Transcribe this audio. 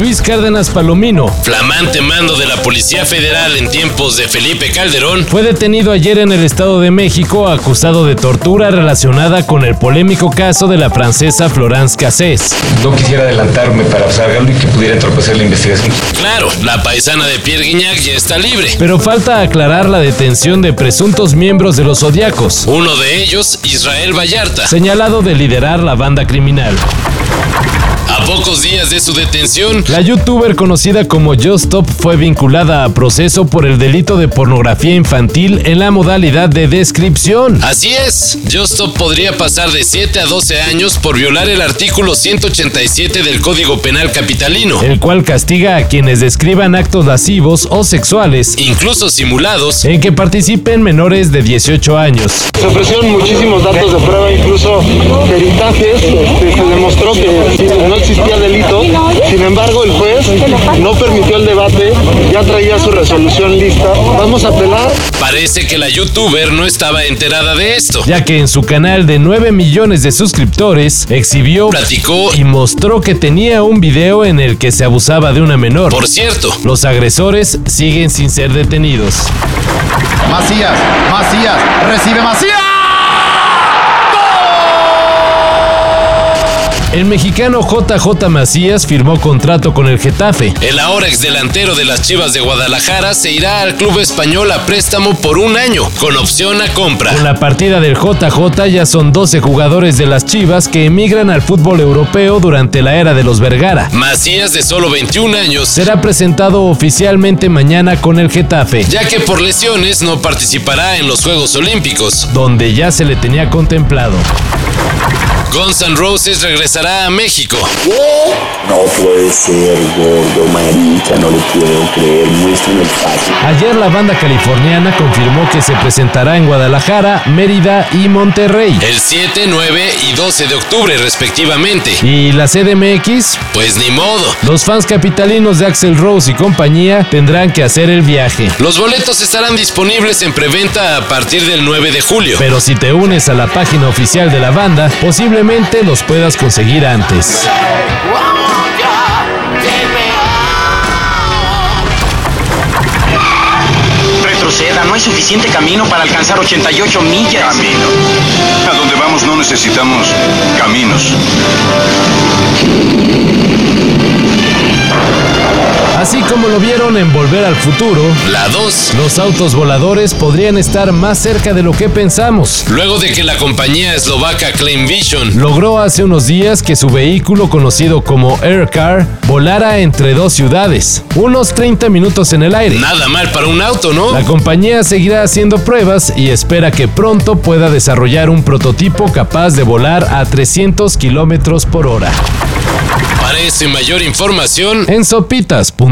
Luis Cárdenas Palomino, flamante mando de la Policía Federal en tiempos de Felipe Calderón, fue detenido ayer en el Estado de México acusado de tortura relacionada con el polémico caso de la francesa Florence Cassés. No quisiera adelantarme para algo y que pudiera entorpecer la investigación. Claro, la paisana de Pierre Guignac ya está libre. Pero falta aclarar la detención de presuntos miembros de los Zodiacos. Uno de ellos, Israel Vallarta, señalado de liderar la banda criminal. A pocos días de su detención, la youtuber conocida como Stop fue vinculada a proceso por el delito de pornografía infantil en la modalidad de descripción. Así es, Stop podría pasar de 7 a 12 años por violar el artículo 187 del Código Penal Capitalino, el cual castiga a quienes describan actos lascivos o sexuales, incluso simulados, en que participen menores de 18 años. Se ofrecieron muchísimos datos de prueba, incluso peritajes, este, que no existía delito. Sin embargo, el juez no permitió el debate, ya traía su resolución lista. Vamos a apelar. Parece que la youtuber no estaba enterada de esto, ya que en su canal de 9 millones de suscriptores exhibió, platicó y mostró que tenía un video en el que se abusaba de una menor. Por cierto, los agresores siguen sin ser detenidos. Macías, Macías, recibe Macías. El mexicano JJ Macías firmó contrato con el Getafe. El ahora ex delantero de las Chivas de Guadalajara se irá al club español a préstamo por un año, con opción a compra. Con la partida del JJ ya son 12 jugadores de las Chivas que emigran al fútbol europeo durante la era de los Vergara. Macías, de solo 21 años, será presentado oficialmente mañana con el Getafe, ya que por lesiones no participará en los Juegos Olímpicos, donde ya se le tenía contemplado. Guns N' Roses regresará a México. No puede ser, gordo, marica, no le puedo creer, muéstrame el paso. Ayer la banda californiana confirmó que se presentará en Guadalajara, Mérida y Monterrey. El 7, 9 y 12 de octubre respectivamente. ¿Y la CDMX? Pues ni modo. Los fans capitalinos de Axel Rose y compañía tendrán que hacer el viaje. Los boletos estarán disponibles en preventa a partir del 9 de julio. Pero si te unes a la página oficial de la banda, posiblemente los puedas conseguir antes. No hay suficiente camino para alcanzar 88 millas. Camino. A donde vamos no necesitamos caminos. Así como lo vieron en Volver al Futuro, la 2, los autos voladores podrían estar más cerca de lo que pensamos. Luego de que la compañía eslovaca Claim Vision logró hace unos días que su vehículo conocido como Aircar volara entre dos ciudades, unos 30 minutos en el aire. Nada mal para un auto, ¿no? La compañía seguirá haciendo pruebas y espera que pronto pueda desarrollar un prototipo capaz de volar a 300 kilómetros por hora. Para eso y mayor información en sopitas.com.